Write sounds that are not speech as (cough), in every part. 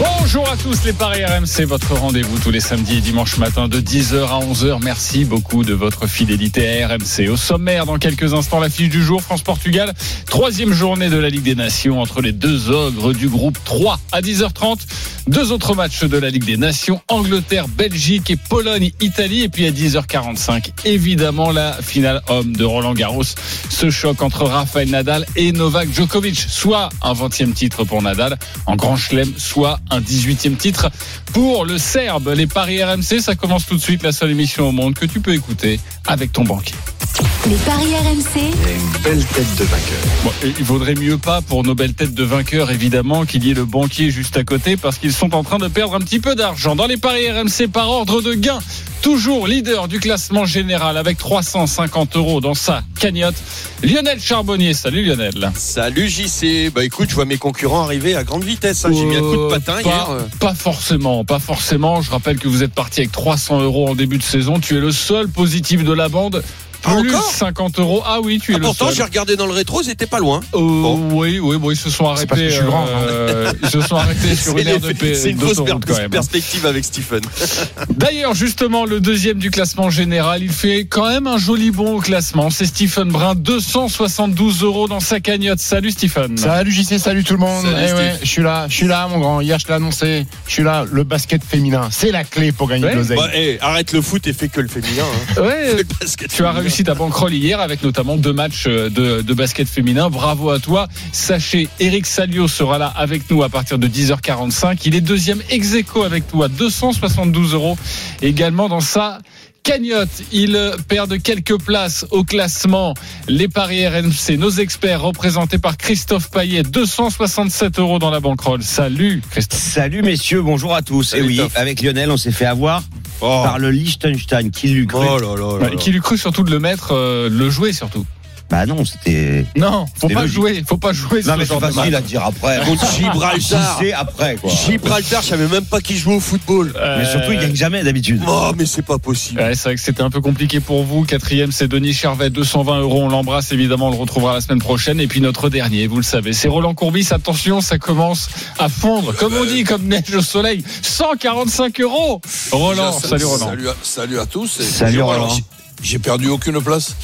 Bonjour à tous les Paris RMC, votre rendez-vous tous les samedis et dimanches matin de 10h à 11h. Merci beaucoup de votre fidélité à RMC. Au sommaire, dans quelques instants, l'affiche du jour, France-Portugal. Troisième journée de la Ligue des Nations entre les deux ogres du groupe 3 à 10h30. Deux autres matchs de la Ligue des Nations, Angleterre, Belgique et Pologne, Italie. Et puis à 10h45, évidemment, la finale homme de Roland Garros. Ce choc entre Rafael Nadal et Novak Djokovic. Soit un 20e titre pour Nadal en Grand Chelem, soit un 18e titre pour le Serbe. Les Paris RMC, ça commence tout de suite, la seule émission au monde que tu peux écouter avec ton banquier. Les paris RMC, Bon, et il vaudrait mieux pas pour nos belles têtes de vainqueurs, évidemment, qu'il y ait le banquier juste à côté, parce qu'ils sont en train de perdre un petit peu d'argent. Dans les paris RMC par ordre de gain, toujours leader du classement général avec 350 euros dans sa cagnotte, Lionel Charbonnier. Salut Lionel. Salut JC. Bah écoute, je vois mes concurrents arriver à grande vitesse. hein. J'ai mis un coup de patin Euh, hier. pas, euh. pas forcément, pas forcément. Je rappelle que vous êtes parti avec 300 euros en début de saison. Tu es le seul positif de la bande. Plus encore 50 euros. Ah oui, tu es Ah, le pourtant, seul. j'ai regardé dans le rétro, c'était pas loin. Euh, Bon. Oui, oui, bon, ils se sont arrêtés. parce que je suis grand, hein. euh, ils se sont arrêtés (laughs) sur C'est une aire de les- paix. c'est une grosse per- quand même. perspective avec Stephen. (laughs) D'ailleurs, justement, le deuxième du classement général, il fait quand même un joli bond au classement. C'est Stephen Brun, 272 euros dans sa cagnotte. Salut Stephen. Salut JC, salut tout le monde. Salut, Eh ouais, je suis là, je suis là mon grand. Hier je l'ai annoncé, je suis là. Le basket féminin, c'est la clé pour gagner Ouais. de l'oseille. Bah, hey, arrête le foot et fais que le féminin. Hein. Ouais, (laughs) Le basket Tu as féminin. Réussi ta banquerolle hier avec notamment deux matchs euh, de, de basket féminin. Bravo à toi. Sachez, Eric Salio sera là avec nous à partir de 10h45. Il est deuxième ex aequo avec toi, 272 euros également dans sa cagnotte. Il perd de quelques places au classement. Les paris RMC, nos experts représentés par Christophe Payet, 267 euros dans la banquerolle. Salut Christophe. Salut messieurs, bonjour à tous. Salut, Et oui, avec Lionel, on s'est fait avoir Oh. par le Liechtenstein qui l'eut cru. Oh là là là Ouais, là. Qui lui cru surtout de le mettre, euh, le jouer surtout. Bah non, c'était. Non, faut pas logique. jouer, faut pas jouer Non ce mais genre c'est de facile à dire après. Contre Gibraltar. C'est après quoi. Gibraltar, je savais même pas qui jouait au football. Mais surtout, il gagne jamais d'habitude. Oh, mais c'est pas possible. Ouais, c'est vrai que c'était un peu compliqué pour vous. Quatrième, c'est Denis Charvet, 220 euros. On l'embrasse évidemment, on le retrouvera la semaine prochaine. Et puis notre dernier, vous le savez, c'est Roland Courbis. Attention, ça commence à fondre, comme on dit, comme neige au soleil. 145 euros. Roland, Déjà, salut Roland. Salut à, salut à tous. Et Salut. Roland. J'ai perdu aucune place.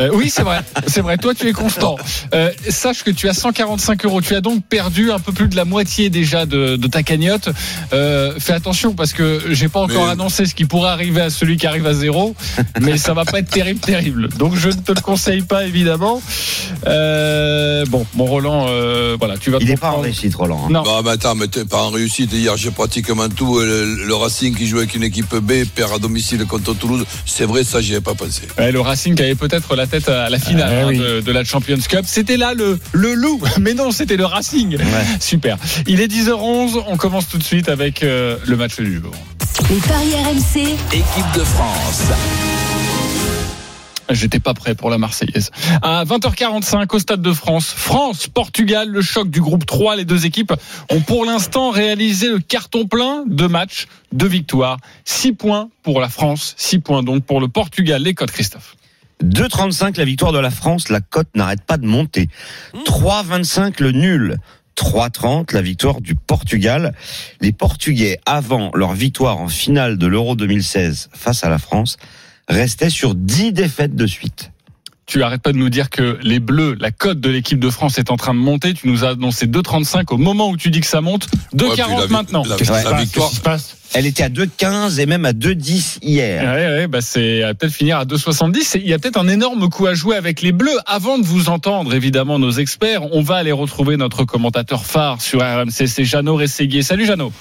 Euh, oui, c'est vrai, c'est vrai. Toi, tu es constant. Euh, sache que tu as 145 euros. Tu as donc perdu un peu plus de la moitié déjà de, de ta cagnotte. Euh, fais attention parce que j'ai pas encore Mais- annoncé ce qui pourrait arriver à celui qui arrive à zéro, (laughs) mais ça va pas être terrible, terrible. Donc je ne te le conseille pas évidemment. Euh, bon, mon Roland, euh, voilà, tu vas. Il est pas en réussite, Roland. hein. Non. Bah, mais attends, mais t'es pas en réussite. Hier, j'ai pratiquement tout. Le, le Racing qui joue avec une équipe B perd à domicile contre Toulouse. C'est vrai, ça, j'y avais pas pensé. Ouais, le Racing avait peut-être la tête à la finale Ah, hein, oui. de, de la Champions Cup. C'était là le, le loup, (laughs) mais non, c'était le Racing. Super. Il est 10h11, on commence tout de suite avec euh, le match du jour. les paris RMC, Équipe de France. J'étais pas prêt pour la Marseillaise. À 20h45 au Stade de France, France, Portugal, le choc du groupe 3. Les deux équipes ont pour l'instant réalisé le carton plein de matchs, de victoires. 6 points pour la France, 6 points donc pour le Portugal. Les codes, Christophe. 2,35 la victoire de la France, la cote n'arrête pas de monter. 3,25 le nul. 3,30 la victoire du Portugal. Les Portugais, avant leur victoire en finale de l'Euro 2016 face à la France, restaient sur 10 défaites de suite. Tu arrêtes pas de nous dire que les Bleus, la cote de l'équipe de France est en train de monter. Tu nous as annoncé 2,35 au moment où tu dis que ça monte. 2,40 Ouais, maintenant. Qu'est-ce qui la se passe Elle était à 2,15 et même à 2,10 hier. Ouais, ouais, bah c'est elle va peut-être finir à 2,70. Et Il y a peut-être un énorme coup à jouer avec les Bleus. Avant de vous entendre, évidemment, nos experts, on va aller retrouver notre commentateur phare sur RMC, c'est Jeannot Rességuier. Salut Jeannot.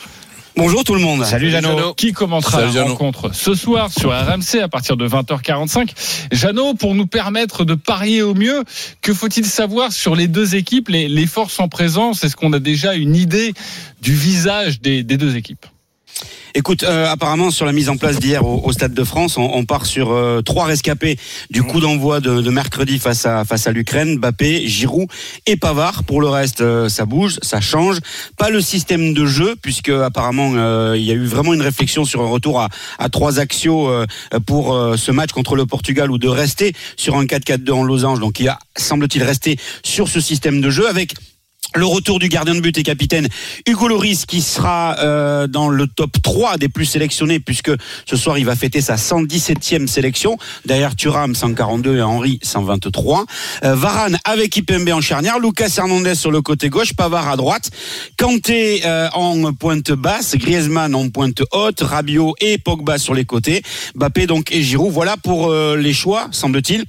Bonjour tout le monde. Salut Jeannot. Qui commentera Salut, la Jeannot. rencontre ce soir sur RMC à partir de 20h45. Jeannot, pour nous permettre de parier au mieux, que faut-il savoir sur les deux équipes, les, les forces en présence? Est-ce qu'on a déjà une idée du visage des, des deux équipes? Écoute, euh, apparemment sur la mise en place d'hier au, au Stade de France, on, on part sur euh, trois rescapés du coup d'envoi de, de mercredi face à face à l'Ukraine, Mbappé, Giroud et Pavard. Pour le reste, euh, ça bouge, ça change. Pas le système de jeu puisque apparemment euh, il y a eu vraiment une réflexion sur un retour à, à trois axiaux euh, pour euh, ce match contre le Portugal ou de rester sur un 4-4-2 en losange. Donc il a semble-t-il resté sur ce système de jeu avec le retour du gardien de but et capitaine Hugo Loris qui sera euh, dans le top 3 des plus sélectionnés puisque ce soir il va fêter sa 117e sélection. Derrière Thuram 142 et Henry 123 euh, Varane avec Ipembe en charnière. Lucas Hernandez sur le côté gauche. Pavard à droite. Kanté euh, en pointe basse. Griezmann en pointe haute. Rabiot et Pogba sur les côtés. Mbappé donc et Giroud. Voilà pour les choix semble-t-il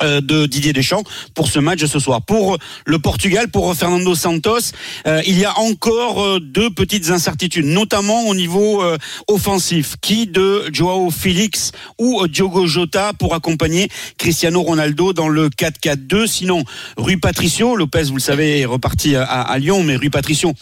de Didier Deschamps pour ce match ce soir. Pour le Portugal, pour Fernando Santos, euh, il y a encore euh, deux petites incertitudes, notamment au niveau euh, offensif. Qui de Joao Félix ou Diogo Jota pour accompagner Cristiano Ronaldo dans le 4-4-2 Sinon, Rui Patricio, Lopez, vous le savez, est reparti à, à Lyon, mais Rui Patricio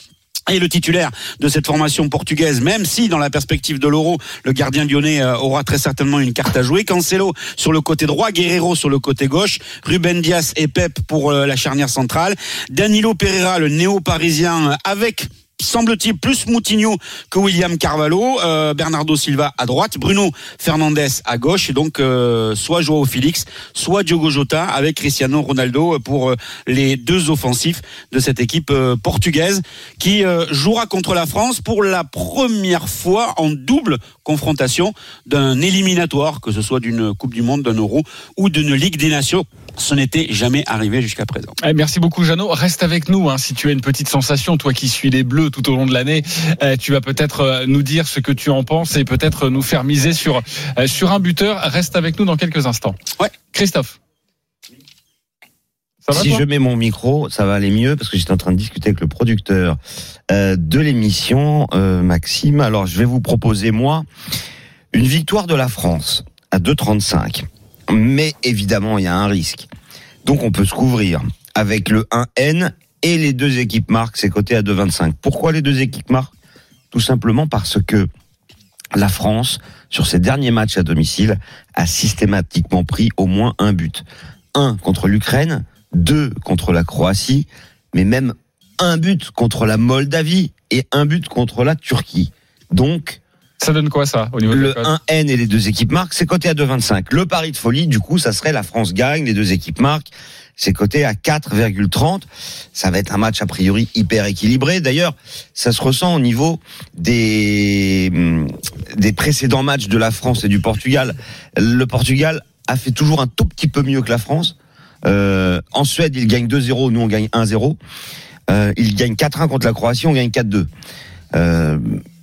est le titulaire de cette formation portugaise, même si dans la perspective de l'Euro, le gardien lyonnais euh, aura très certainement une carte à jouer. Cancelo sur le côté droit, Guerrero sur le côté gauche, Ruben Dias et Pep pour euh, la charnière centrale, Danilo Pereira, le néo-parisien, euh, avec semble-t-il plus Moutinho que William Carvalho, euh, Bernardo Silva à droite, Bruno Fernandes à gauche, et donc euh, soit Joao Félix, soit Diogo Jota avec Cristiano Ronaldo pour euh, les deux offensifs de cette équipe portugaise qui jouera contre la France pour la première fois en double confrontation d'un éliminatoire, que ce soit d'une Coupe du Monde, d'un Euro ou d'une Ligue des Nations. Ce n'était jamais arrivé jusqu'à présent. Eh, merci beaucoup Jeannot. Reste avec nous hein, si tu as une petite sensation, toi qui suis les Bleus tout au long de l'année, euh, tu vas peut-être euh, nous dire ce que tu en penses et peut-être nous faire miser sur euh, sur un buteur. Reste avec nous dans quelques instants. Ouais. Christophe. Ça va si je mets mon micro, ça va aller mieux parce que j'étais en train de discuter avec le producteur euh, de l'émission, euh, Maxime. Alors, je vais vous proposer, moi, une victoire de la France à 2,35. Mais évidemment, il y a un risque. Donc, on peut se couvrir avec le 1N et les deux équipes marques, c'est coté à 2,25. Pourquoi les deux équipes marques Tout simplement parce que la France, sur ses derniers matchs à domicile, a systématiquement pris au moins un but. Un contre l'Ukraine, deux contre la Croatie, mais même un but contre la Moldavie et un but contre la Turquie. Donc, Ça donne quoi ça au niveau de le la cote 1N et les deux équipes marques, c'est coté à 2,25. Le pari de folie, du coup, ça serait la France gagne, les deux équipes marques, c'est coté à 4,30. Ça va être un match a priori hyper équilibré. D'ailleurs, ça se ressent au niveau des, hum, des précédents matchs de la France et du Portugal. Le Portugal a fait toujours un tout petit peu mieux que la France. Euh, en Suède, il gagne 2-0, nous on gagne 1-0. Euh, il gagne 4-1 contre la Croatie, on gagne 4-2. Euh,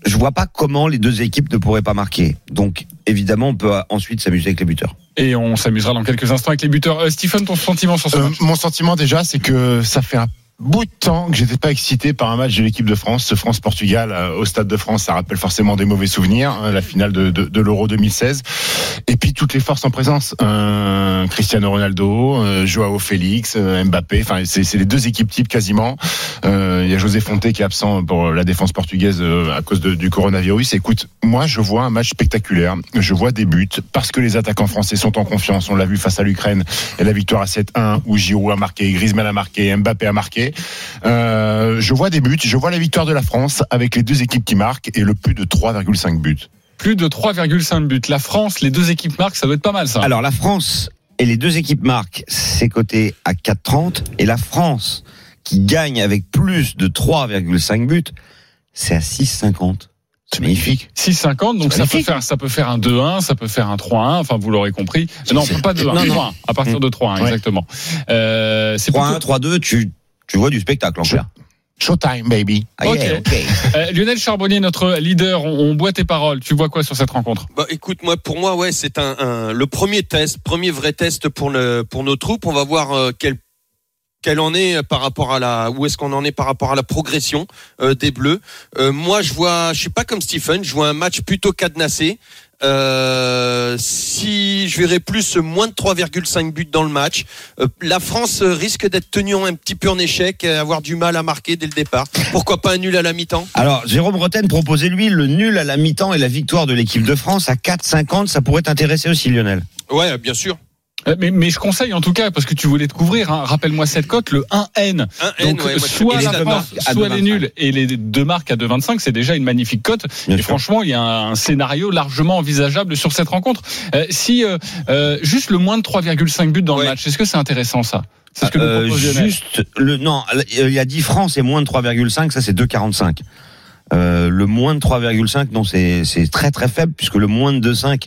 je vois pas comment les deux équipes ne pourraient pas marquer. Donc, évidemment, on peut ensuite s'amuser avec les buteurs. Et on s'amusera dans quelques instants avec les buteurs. Euh, Stephen, ton sentiment sur ce Euh, match? mon sentiment déjà, c'est que ça fait un bout de temps que j'étais pas excité par un match de l'équipe de France. Ce France-Portugal euh, au Stade de France, ça rappelle forcément des mauvais souvenirs. hein, la finale de, l'Euro 2016. Et puis toutes les forces en présence. Euh, Cristiano Ronaldo, euh, Joao Félix, euh, Mbappé. Enfin, c'est les deux équipes types quasiment. Il y a José Fonte qui est absent pour la défense portugaise à cause du coronavirus. Écoute, moi je vois un match spectaculaire. Je vois des buts parce que les attaquants français sont en confiance. On l'a vu face à l'Ukraine et la victoire à 7-1 où Giroud a marqué, Griezmann a marqué, Mbappé a marqué. Euh, je vois des buts. Je vois la victoire de la France avec les deux équipes qui marquent et le plus de 3,5 buts. Plus de 3,5 buts. La France, les deux équipes marquent, ça doit être pas mal ça. Alors, la France et les deux équipes marquent, c'est coté à 4,30. Et la France, qui gagne avec plus de 3,5 buts, c'est à 6,50. C'est magnifique. 6,50, donc ça peut, faire, ça peut faire un 2-1, ça peut faire un 3-1, enfin vous l'aurez compris. Non, pas 2-1, non, non. 3-1, à partir de 3-1, Ouais. exactement. Euh, c'est 3-1, plutôt- 3-2, tu, tu vois du spectacle en clair. Showtime, baby. Ah, yeah, Ok. ok. (laughs) Euh, Lionel Charbonnier, notre leader, on, on boit tes paroles. Tu vois quoi sur cette rencontre? Bah, écoute, moi, pour moi, ouais, c'est un, un- le premier test, premier vrai test pour le, pour nos troupes. On va voir euh, quel quel en est par rapport à la où est-ce qu'on en est par rapport à la progression euh, des Bleus. Euh, moi, je vois, je suis pas comme Stephen, je vois un match plutôt cadenassé. Euh, si je verrais plus moins de 3,5 buts dans le match. Euh, la France risque d'être tenue un petit peu en échec, avoir du mal à marquer dès le départ. Pourquoi pas un nul à la mi-temps? Alors, Jérôme Roten proposait lui le nul à la mi-temps et la victoire de l'équipe de France à 4,50. Ça pourrait t'intéresser aussi, Lionel. Ouais, bien sûr. Euh, Mais, mais je conseille en tout cas, parce que tu voulais te couvrir, hein, rappelle-moi cette cote, le 1N. Un N, Donc, ouais, soit la France, soit les 2,25. nuls et les deux marques à 2,25, c'est déjà une magnifique cote. Bien et sûr. franchement, il y a un, un scénario largement envisageable sur cette rencontre. Euh, si euh, euh, juste le moins de 3,5 buts dans Ouais. le match, est-ce que c'est intéressant ça? C'est ce que nous Euh, juste le non, il y a 10 francs, c'est moins de 3,5, ça c'est 2,45. Euh, le moins de 3,5, non, c'est c'est très très faible puisque le moins de 2,5,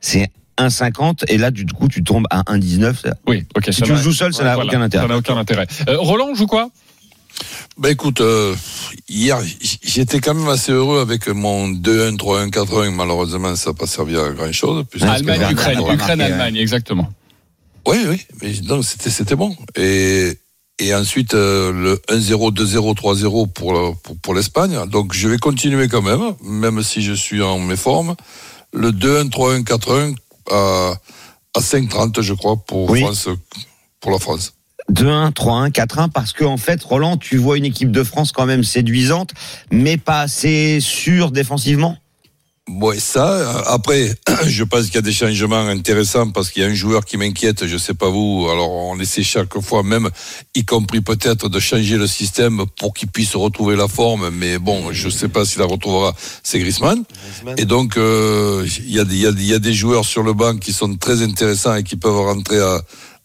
c'est 1,50 et là du coup tu tombes à 1,19. Oui, ok. Si ça tu joues seul, ça Ouais, n'a voilà, aucun intérêt. Ça n'a aucun intérêt. Euh, Roland on joue quoi? Ben écoute, euh, hier, j'étais quand même assez heureux avec mon 2-1, 3-1, 4-1. Malheureusement, ça n'a pas servi à grand chose. Allemagne, Bernard Ukraine, Ukraine, marqué, Allemagne, exactement. Oui, oui, mais donc c'était c'était bon. Et et ensuite euh, le 1-0, 2-0, 3-0 pour pour, pour l'Espagne. Donc je vais continuer quand même, même si je suis en méforme. Le 2-1, 3-1, 4-1 à à 5-30, je crois, pour Oui. France, pour la France. 2-1, 3-1, 4-1 parce que en fait, Roland, tu vois une équipe de France quand même séduisante, mais pas assez sûre défensivement? Ouais, ça. euh, Après, (clears throat) je pense qu'il y a des changements intéressants parce qu'il y a un joueur qui m'inquiète. Je sais pas vous. Alors, on essaie chaque fois, même, y compris peut-être, de changer le système pour qu'il puisse retrouver la forme. Mais bon, je sais pas s'il la retrouvera. C'est Griezmann. Et donc, euh, il y, a y, a y a des joueurs sur le banc qui sont très intéressants et qui peuvent rentrer à,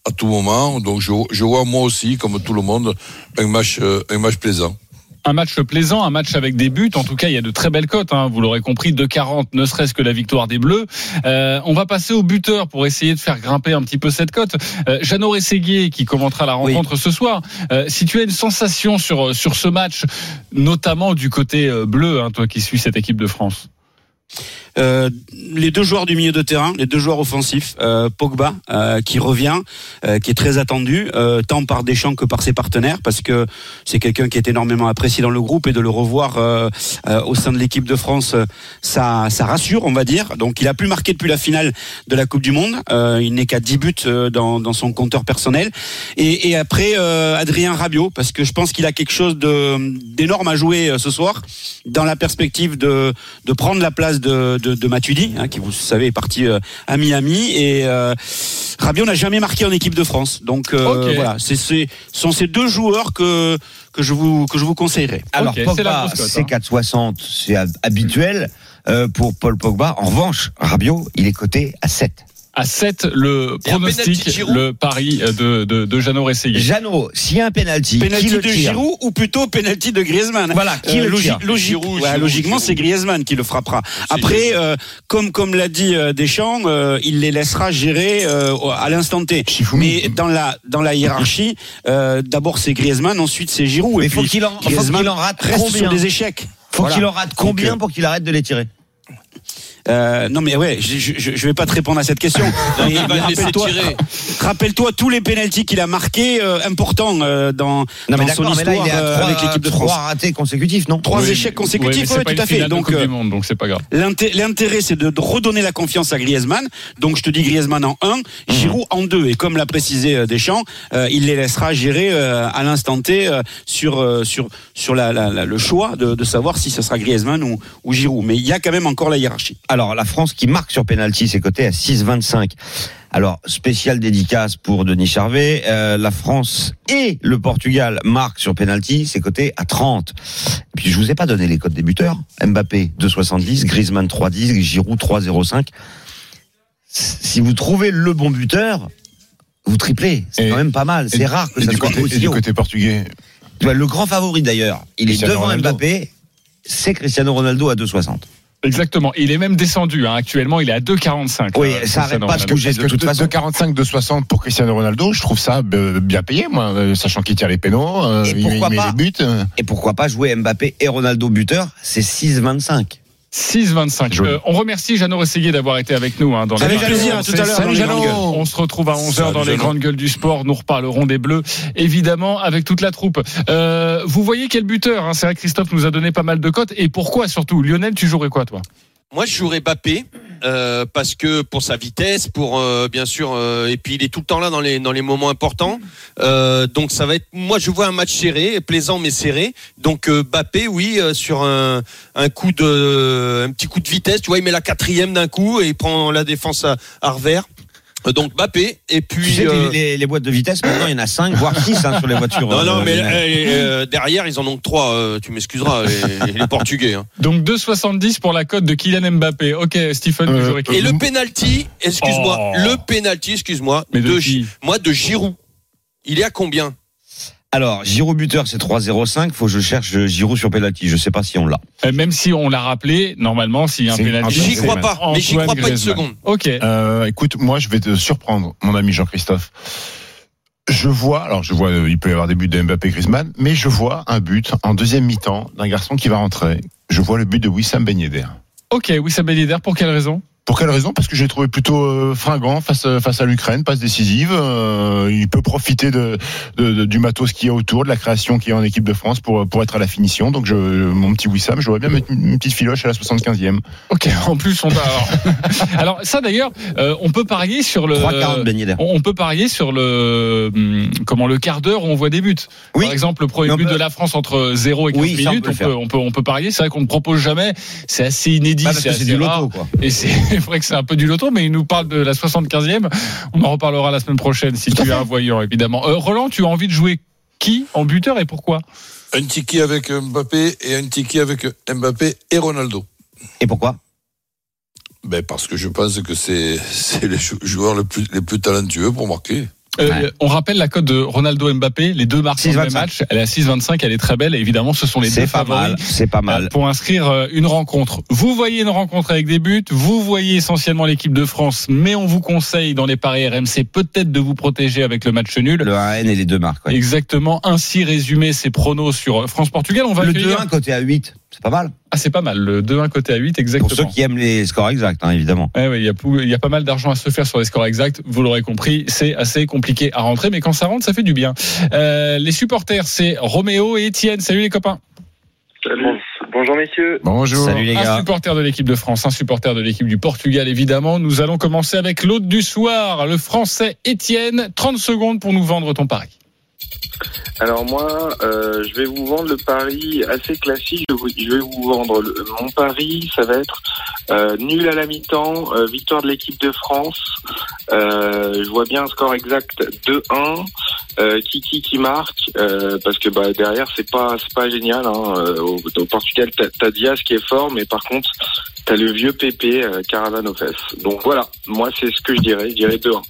à tout moment. Donc, je, je vois moi aussi, comme tout le monde, un match, euh, un match plaisant. Un match plaisant, un match avec des buts. En tout cas, il y a de très belles cotes. Hein. Vous l'aurez compris, 2,40, ne serait-ce que la victoire des Bleus. Euh, on va passer au buteur pour essayer de faire grimper un petit peu cette cote. Euh, Jeannot Rességuier qui commentera la Oui. rencontre ce soir. Euh, si tu as une sensation sur sur ce match, notamment du côté euh, bleu, hein, toi qui suis cette équipe de France. Euh, les deux joueurs du milieu de terrain, les deux joueurs offensifs, euh, Pogba euh, qui revient, qui est très attendu, tant par Deschamps que par ses partenaires, parce que c'est quelqu'un qui est énormément apprécié dans le groupe et de le revoir au sein de l'équipe de France, ça, rassure, on va dire. Donc il a plus marqué depuis la finale de la Coupe du Monde. Il n'est qu'à 10 buts dans, son compteur personnel. Et, après Adrien Rabiot, parce que je pense qu'il a quelque chose d'énorme à jouer ce soir, dans la perspective de prendre la place de de, de Matuidi, hein, qui vous savez est parti euh, à Miami et euh, Rabiot n'a jamais marqué en équipe de France. Donc euh, voilà, c'est c'est ce sont ces deux joueurs que que je vous que je vous conseillerais. Alors c'est Pogba, c'est hein. 4,60, c'est hab- habituel euh, pour Paul Pogba. En revanche, Rabiot, il est coté à 7. À 7, le pronostic, le pari de, de, de Jeannot Rességuier. Jeannot, s'il y a un penalty, qui Penalty le de tire Giroud ou plutôt penalty de Griezmann. Voilà, qui Euh, le logi- tire logique- Giroud, ouais, Giroud, logiquement, c'est Griezmann qui le frappera. Après, euh, comme comme l'a dit euh, Deschamps, euh, il les laissera gérer euh, à l'instant T. Mais dans la dans la hiérarchie, euh, d'abord c'est Griezmann, ensuite c'est Giroud. Mais et faut puis qu'il en, faut Griezmann qu'il en rate reste combien sur des échecs. Faut Voilà. qu'il en rate combien Donc, pour qu'il arrête de les tirer Euh, non mais ouais, je, je vais pas te répondre à cette question. (laughs) Rappelle-toi, tous les pénaltys qu'il a marqués euh, importants euh, dans, Non mais dans son d'accord, mais là histoire il est à 3, avec l'équipe de France. ratés consécutifs, non Trois Oui, échecs oui, consécutifs, ouais, pas tout à fait. Donc donc c'est pas grave. L'inté- L'intérêt, c'est de, redonner la confiance à Griezmann. Donc, je te dis Griezmann en 1, Giroud en 2. Et comme l'a précisé Deschamps, euh, il les laissera gérer euh, à l'instant T euh, sur, euh, sur, sur la, la- la- le choix de, de savoir si ce sera Griezmann ou, ou Giroud. Mais il y a quand même encore la hiérarchie. Alors la France qui marque sur penalty, c'est coté à 6,25. Alors spécial dédicace pour Denis Charvet. Euh, la France et le Portugal marquent sur penalty, c'est coté à 30. Et puis je vous ai pas donné les codes des buteurs. Mbappé 2,70, Griezmann 3,10, Giroud 3,05. Si vous trouvez le bon buteur, vous triplez. C'est quand même pas mal. C'est rare que ça du soit côté, aussi du haut. côté portugais. Le grand favori d'ailleurs, il est Cristiano devant Ronaldo. Mbappé. C'est Cristiano Ronaldo à 2,60. Exactement. Il est même descendu. Hein. Actuellement, il est à 2,45. Oui, euh, ça arrête Cristiano pas de bouger. De que toute de- façon. de 45, de 60 pour Cristiano Ronaldo, je trouve ça euh, bien payé, moi, euh, sachant qu'il tire les pénaux, Et il, pourquoi il met pas les buts. Et pourquoi pas jouer Mbappé et Ronaldo buteur C'est 6,25. 6,25. Joli. Euh, on remercie Jeannot Rességuier d'avoir été avec nous hein, dans les Avec plaisir, à tout à l'heure. On se retrouve à 11h Salut dans les Jeannot. grandes gueules du sport. Nous reparlerons des Bleus, évidemment, avec toute la troupe. Euh, vous voyez quel buteur hein, C'est vrai que Christophe nous a donné pas mal de cotes. Et pourquoi surtout? Lionel, tu jouerais quoi, toi? Moi, je jouerais Bappé. Euh, parce que pour sa vitesse, pour euh, bien sûr, euh, et puis il est tout le temps là dans les dans les moments importants. Euh, donc ça va être, moi je vois un match serré, plaisant mais serré. Donc Bappé, oui, sur un un coup de un petit coup de vitesse, tu vois, il met la quatrième d'un coup et il prend la défense à, à revers. Donc Bappé et puis. Tu sais euh, les, boîtes de vitesse, maintenant, il y en a 5, voire 6 sur les voitures. non, non, euh, mais Lionel. euh, euh, derrière, ils en ont que trois. euh, tu m'excuseras, les, les Portugais. hein. Donc 2,70 pour la cote de Kylian Mbappé. Ok, Stephen, Euh, toujours écrit. Et le penalty, excuse-moi, Oh. le penalty, excuse-moi, Mais de de, moi de Giroud. Il est à combien? Alors, Giroud buteur, c'est 3-0-5. Faut que je cherche Giroud sur penalty. Je sais pas si on l'a. Euh, Même si on l'a rappelé, normalement, s'il y a un penalty. un J'y crois pas, mais j'y crois pas une seconde. Ok. Euh, écoute, moi, je vais te surprendre, mon ami Jean-Christophe. Je vois, alors je vois, euh, il peut y avoir des buts de Mbappé Griezmann, mais je vois un but en deuxième mi-temps d'un garçon qui va rentrer. Je vois le but de Wissam Ben Yedder. Ok, Wissam Ben Yedder, pour quelle raison? Pour quelle raison? Parce que j'ai trouvé plutôt euh, fringant face euh, face à l'Ukraine, passe décisive. Euh, il peut profiter de, de- de- du matos qu'il y a autour, de la création qu'il y a en équipe de France pour pour être à la finition. Donc je, mon petit Wissam, je voudrais bien mettre une, une petite filoche à la 75e. Ok, en plus, on a. Alors, (laughs) alors, ça d'ailleurs, euh, on peut parier sur le. 3-40 Ben. On peut parier sur le hum, comment le quart d'heure où on voit des buts. Oui. Par exemple, le premier but peut- de la France entre 0 et 15 Oui, minutes, on peut, on peut on peut parier. C'est vrai qu'on ne propose jamais. C'est assez inédit. Que c'est du loto, quoi. Et c'est vrai que c'est un peu du loto, mais il nous parle de la 75e. On en reparlera la semaine prochaine si tu es un voyant, évidemment. Euh, Roland, tu as envie de jouer qui en buteur et pourquoi? Un ticket avec Mbappé et un ticket avec Mbappé et Ronaldo. Et pourquoi? Ben parce que je pense que c'est c'est les jou- joueurs les plus, les plus talentueux pour marquer. Euh, Ouais. On rappelle la cote de Ronaldo Mbappé, les deux marques dans le même 6,25. match. Elle est à 6,25, elle est très belle. Et évidemment, ce sont les deux C'est pas favoris. mal. C'est pas euh, mal. Pour inscrire euh, une rencontre. Vous voyez une rencontre avec des buts, vous voyez essentiellement l'équipe de France, mais on vous conseille dans les paris RMC peut-être de vous protéger avec le match nul. Le 1N et les deux marques. ouais. Exactement, ainsi résumé ces pronos sur France-Portugal. On va Le accueillir- 2-1 côté à 8. C'est pas mal. Ah, c'est pas mal, le 2-1 côté à 8, exactement. Pour ceux qui aiment les scores exacts, hein, évidemment. Ouais, ouais, il y a, pou- il y a pas mal d'argent à se faire sur les scores exacts. Vous l'aurez compris, c'est assez compliqué à rentrer, mais quand ça rentre, ça fait du bien. Euh, les supporters, c'est Roméo et Étienne. Salut les copains. Bon- bonjour messieurs. Bonjour. Salut les Un gars. supporter de l'équipe de France, un supporter de l'équipe du Portugal, évidemment. Nous allons commencer avec l'hôte du soir, le français Étienne. 30 secondes pour nous vendre ton pari. Alors moi, euh, je vais vous vendre le pari assez classique. Je, vais vous vendre mon pari. Ça va être euh, nul à la mi-temps, euh, victoire de l'équipe de France. Je vois bien un score exact 2-1. Euh, Kiki qui marque parce que bah, derrière c'est pas c'est pas génial. Hein. Au, au Portugal, t'as Diaz qui est fort, mais par contre t'as le vieux Pépé Caravane aux fesses. Donc voilà, moi c'est ce que je dirais. Je dirais 2-1.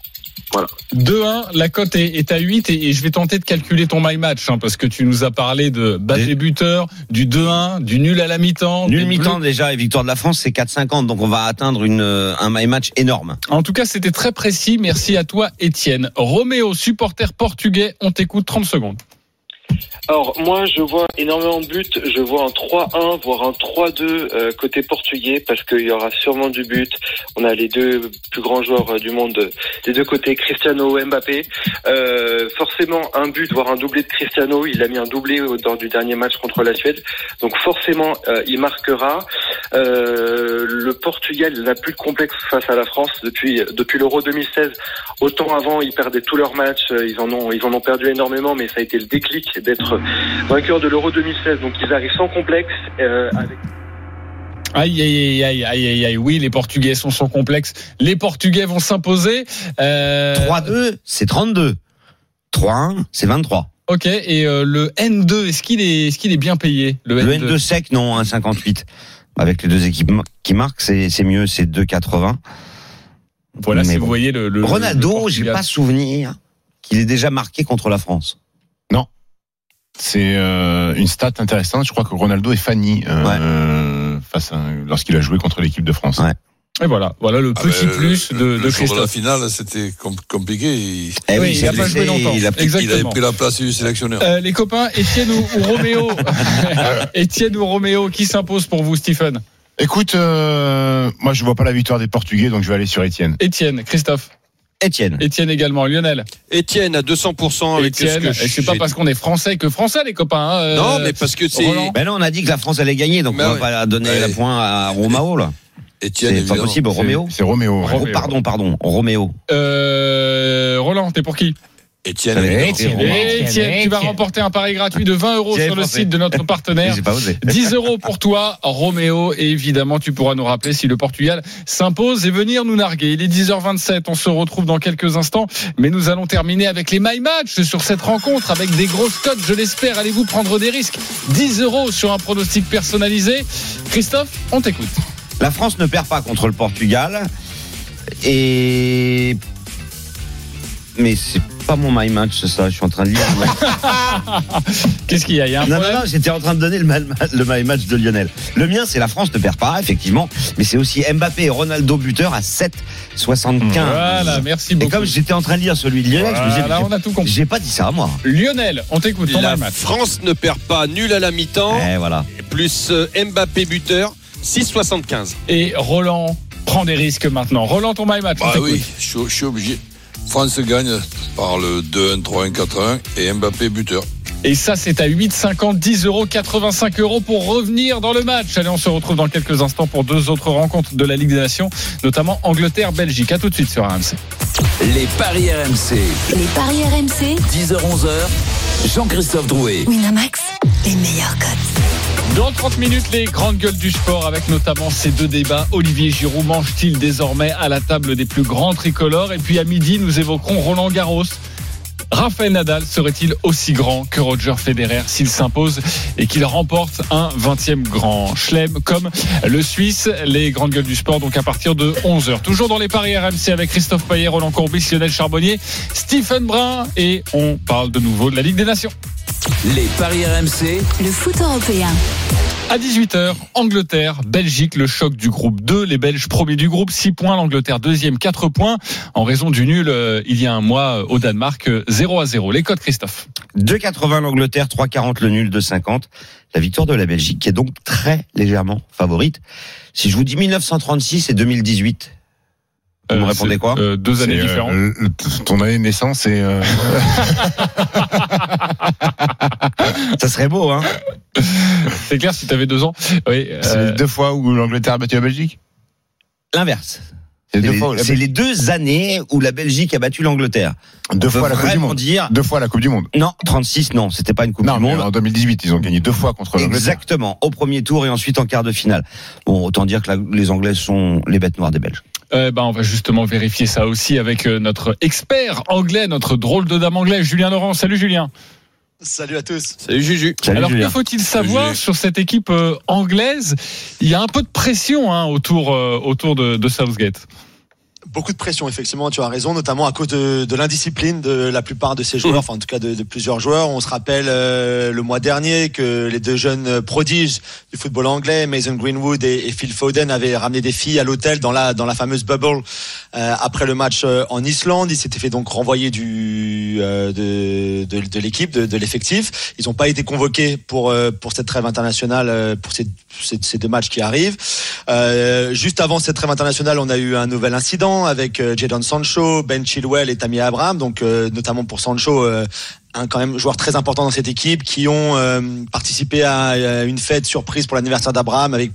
2-1, la cote est, est à 8 et, et je vais tenter de calculer ton my match hein, parce que tu nous as parlé de battre Des- buteurs, du 2-1, du nul à la mi-temps. Nul mi-temps déjà et victoire de la France, c'est 4,50. Donc on va atteindre une, euh, un my match énorme. En tout cas, c'était très précis. Merci à toi, Étienne. Roméo, supporter portugais, on t'écoute 30 secondes. Alors moi je vois énormément de buts, je vois un 3-1 voire un 3-2 euh, côté portugais parce qu'il y aura sûrement du but. On a les deux plus grands joueurs euh, du monde des deux côtés, Cristiano et Mbappé. Euh, forcément un but voire un doublé de Cristiano, il a mis un doublé dans du dernier match contre la Suède. Donc forcément il marquera. Le Portugal n'a plus complexe face à la France depuis depuis l'Euro 2016. Autant avant ils perdaient tous leurs matchs, ils en ont ils en ont perdu énormément, mais ça a été le déclic d'être vainqueur de l'Euro 2016. Donc ils arrivent sans complexe. euh, avec Aïe, aïe, aïe, aïe, aïe, aïe, aïe. Oui, les Portugais sont sans complexe. Les Portugais vont s'imposer. Euh, 3-2, c'est 32. 3-1, c'est 23. Ok, et euh, le N2, est-ce qu'il est, est-ce qu'il est bien payé Le Le N2, N2 sec, non, 1,58. Avec les deux équipes qui marquent, c'est c'est mieux, c'est 2,80. Voilà, Mais si bon. vous voyez le. le Ronaldo, j'ai pas souvenir qu'il ait déjà marqué contre la France. C'est euh, une stat intéressante. Je crois que Ronaldo est Fanny euh, face à, lorsqu'il a joué contre l'équipe de France. Ouais. Et voilà, voilà le Ah petit ben, plus le- de, le de jour de la Christophe. finale, c'était com- compliqué. Il, Eh Oui, il il a pas joué longtemps. il a- il avait pris la place du sélectionneur. Euh, les copains, Étienne ou, ou Roméo (laughs) Étienne ou Roméo, qui s'impose pour vous, Stephen? Écoute, euh, moi je vois pas la victoire des Portugais, donc je vais aller sur Étienne. Étienne, Christophe. Étienne. Étienne également, Lionel. Étienne à 200% avec Étienne, c'est pas parce qu'on est français que français, les copains. hein, euh, Non, mais parce que c'est. Ben non, on a dit que la France allait gagner, donc Bah on va ouais. pas donner Ouais. le point à Romao, là. Etienne, C'est pas possible, Roméo C'est Roméo. ouais. Oh, Pardon, pardon, Roméo. Euh, Roland, t'es pour qui? Étienne, tu vas remporter un pari gratuit de 20 euros sur le pensé. site de notre (laughs) partenaire. J'ai pas osé. (laughs) 10 euros pour toi, Roméo, et évidemment, tu pourras nous rappeler si le Portugal s'impose et venir nous narguer. Il est 10h27, on se retrouve dans quelques instants, mais nous allons terminer avec les My Match sur cette rencontre avec des grosses cotes, je l'espère. Allez-vous prendre des risques? 10 euros sur un pronostic personnalisé. Christophe, on t'écoute. La France ne perd pas contre le Portugal. Et. Mais c'est pas mon my match, ça. Je suis en train de lire. (laughs) Qu'est-ce qu'il y a Il y a un non, non, non, j'étais en train de donner le, my match de Lionel. Le mien, c'est la France ne perd pas, effectivement. Mais c'est aussi Mbappé et Ronaldo buteur à 7,75. Voilà, merci Et beaucoup. comme j'étais en train de lire celui de Lionel, je me disais, Voilà, on a tout compris. j'ai pas dit ça à moi. Lionel, on t'écoute, ton La My Match. France ne perd pas, nul à la mi-temps, Eh, voilà. plus euh, Mbappé buteur, 6,75. Et Roland prend des risques maintenant. Roland, ton My Match, Bah oui, je suis obligé. France gagne par le 2-1, 3-1, 4-1 et Mbappé buteur. Et ça, c'est à 8,50, 10 euros, 85 euros pour revenir dans le match. Allez, on se retrouve dans quelques instants pour deux autres rencontres de la Ligue des Nations, notamment Angleterre-Belgique. À tout de suite sur RMC. Les paris RMC. Les paris RMC. 10h-11h. Jean-Christophe Drouet. Winamax, les meilleurs cotes. Dans 30 minutes, les grandes gueules du sport avec notamment ces deux débats. Olivier Giroud mange-t-il désormais à la table des plus grands tricolores? Et puis à midi, nous évoquerons Roland Garros. Raphaël Nadal serait-il aussi grand que Roger Federer s'il s'impose et qu'il remporte un 20e grand chelem comme le Suisse Les grandes gueules du sport donc à partir de 11h. Toujours dans les paris RMC avec Christophe Payet, Roland Courbis, Lionel Charbonnier, Stephen Brun et on parle de nouveau de la Ligue des Nations. Les paris RMC. Le foot européen. À 18h, Angleterre, Belgique, le choc du groupe 2. Les Belges premiers du groupe, 6 points. L'Angleterre deuxième, 4 points. En raison du nul euh, il y a un mois euh, au Danemark, euh, 0 à 0. Les codes, Christophe. 2,80 l'Angleterre, 3,40 le nul, 2,50 la victoire de la Belgique, qui est donc très légèrement favorite. Si je vous dis 1936 et 2018, vous me Euh, répondez c'est, quoi euh, Deux années euh, différentes. ton année de naissance et euh, Ça serait beau, hein C'est clair si tu avais deux ans. Oui, c'est euh, les deux fois où l'Angleterre a battu la Belgique. L'inverse. C'est les, deux années où la Belgique a battu l'Angleterre. deux fois la Coupe du Monde. dire Deux fois la Coupe du Monde. non, 36 non, c'était pas une Coupe Non, du mais Monde. en 2018, ils ont gagné deux fois contre l'Angleterre. Exactement, au premier tour et ensuite en quart de finale. Bon, autant dire que la- les Anglais sont les bêtes noires des Belges. Euh, ben, on va justement vérifier ça aussi avec euh, notre expert anglais, notre drôle de dame anglais, Julien Laurent. Salut Julien. Salut à tous. Salut Juju. Salut Alors Julien. que faut-il savoir sur cette équipe euh, anglaise? Il y a un peu de pression hein, autour, euh, autour de, de Southgate. Beaucoup de pression, effectivement, tu as raison, notamment à cause de, de l'indiscipline de la plupart de ces joueurs, enfin en tout cas de, de plusieurs joueurs. On se rappelle euh, le mois dernier que les deux jeunes prodiges du football anglais, Mason Greenwood et, et Phil Foden, avaient ramené des filles à l'hôtel dans la dans la fameuse bubble euh, après le match euh, en Islande. Ils s'étaient fait donc renvoyer du euh, de, de, de l'équipe, de, de l'effectif. Ils n'ont pas été convoqués pour euh, pour cette trêve internationale, euh, pour ces, ces, ces deux matchs qui arrivent. Euh, juste avant cette trêve internationale, on a eu un nouvel incident avec euh, Jadon Sancho, Ben Chilwell et Tammy Abraham. Donc, euh, notamment pour Sancho, euh, un quand même joueur très important dans cette équipe, qui ont euh, participé à, une fête surprise pour l'anniversaire d'Abraham, avec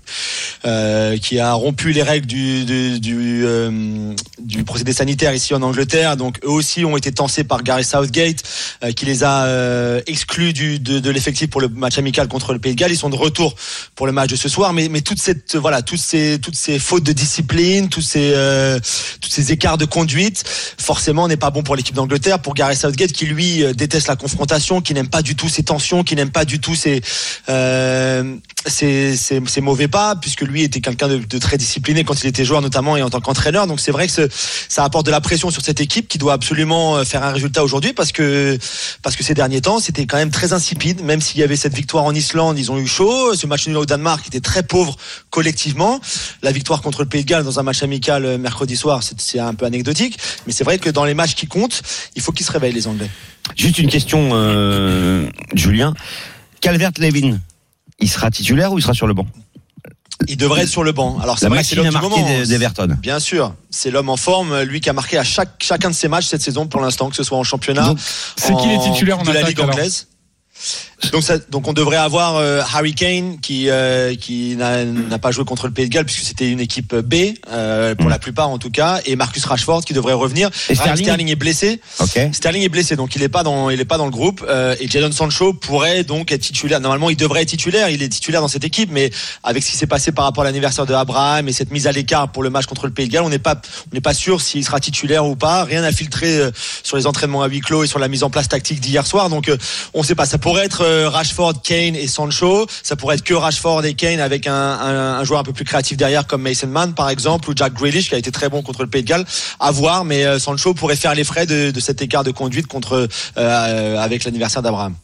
euh, qui a rompu les règles du du du, euh, du procédé sanitaire ici en Angleterre. Donc, eux aussi ont été tensés par Gary Southgate, euh, qui les a euh, exclus du, de, de l'effectif pour le match amical contre le Pays de Galles. Ils sont de retour pour le match de ce soir, mais mais toute cette voilà toutes ces toutes ces fautes de discipline, tous ces euh, tous ces écarts de conduite, forcément n'est pas bon pour l'équipe d'Angleterre, pour Gareth Southgate qui lui euh, déteste la confrontation, qui n'aime pas du tout ces tensions, qui n'aime pas du tout ces euh, ces, ces, mauvais pas, puisque lui était quelqu'un de, très discipliné quand il était joueur notamment et en tant qu'entraîneur. Donc c'est vrai que ça apporte de la pression sur cette équipe qui doit absolument euh, faire un résultat aujourd'hui parce que parce que ces derniers temps c'était quand même très insipide. Même s'il y avait cette victoire en Islande, ils ont eu chaud. Ce match nul au Danemark était très pauvre collectivement. La victoire contre le Pays de Galles dans un match amical euh, mercredi soir, c'est un peu anecdotique. Mais c'est vrai que dans les matchs qui comptent, il faut qu'ils se réveillent les Anglais. Juste une question, euh, Julien. Calvert-Levin, il sera titulaire ou il sera sur le banc? Il devrait être sur le banc. Alors c'est vrai que c'est l'homme du moment. des-. Bien sûr, c'est l'homme en forme, lui qui a marqué à chaque chacun de ses matchs cette saison pour l'instant, que ce soit en championnat. C'est qui les en titulaires en de la attaque, Ligue alors? anglaise? Donc, ça, donc on devrait avoir euh, Harry Kane qui euh, qui n'a pas joué contre le Pays de Galles puisque c'était une équipe B euh, pour Mm. la plupart en tout cas et Marcus Rashford qui devrait revenir. Et Raheem Sterling est blessé. Ok. Sterling est blessé donc il est pas dans il est pas dans le groupe euh, et Jadon Sancho pourrait donc être titulaire. Normalement il devrait être titulaire. Il est titulaire dans cette équipe mais avec ce qui s'est passé par rapport à l'anniversaire de Abraham et cette mise à l'écart pour le match contre le Pays de Galles on n'est pas on n'est pas sûr s'il sera titulaire ou pas. Rien n'a filtré euh, sur les entraînements à huis clos et sur la mise en place tactique d'hier soir donc euh, on sait pas. Ça pourrait être euh, Rashford, Kane et Sancho. Ça pourrait être que Rashford et Kane avec un, un, un joueur un peu plus créatif derrière comme Mason Mann par exemple ou Jack Grealish qui a été très bon contre le Pays de Galles. À voir, mais euh, Sancho pourrait faire les frais de, de cet écart de conduite contre euh, avec l'anniversaire d'Abraham.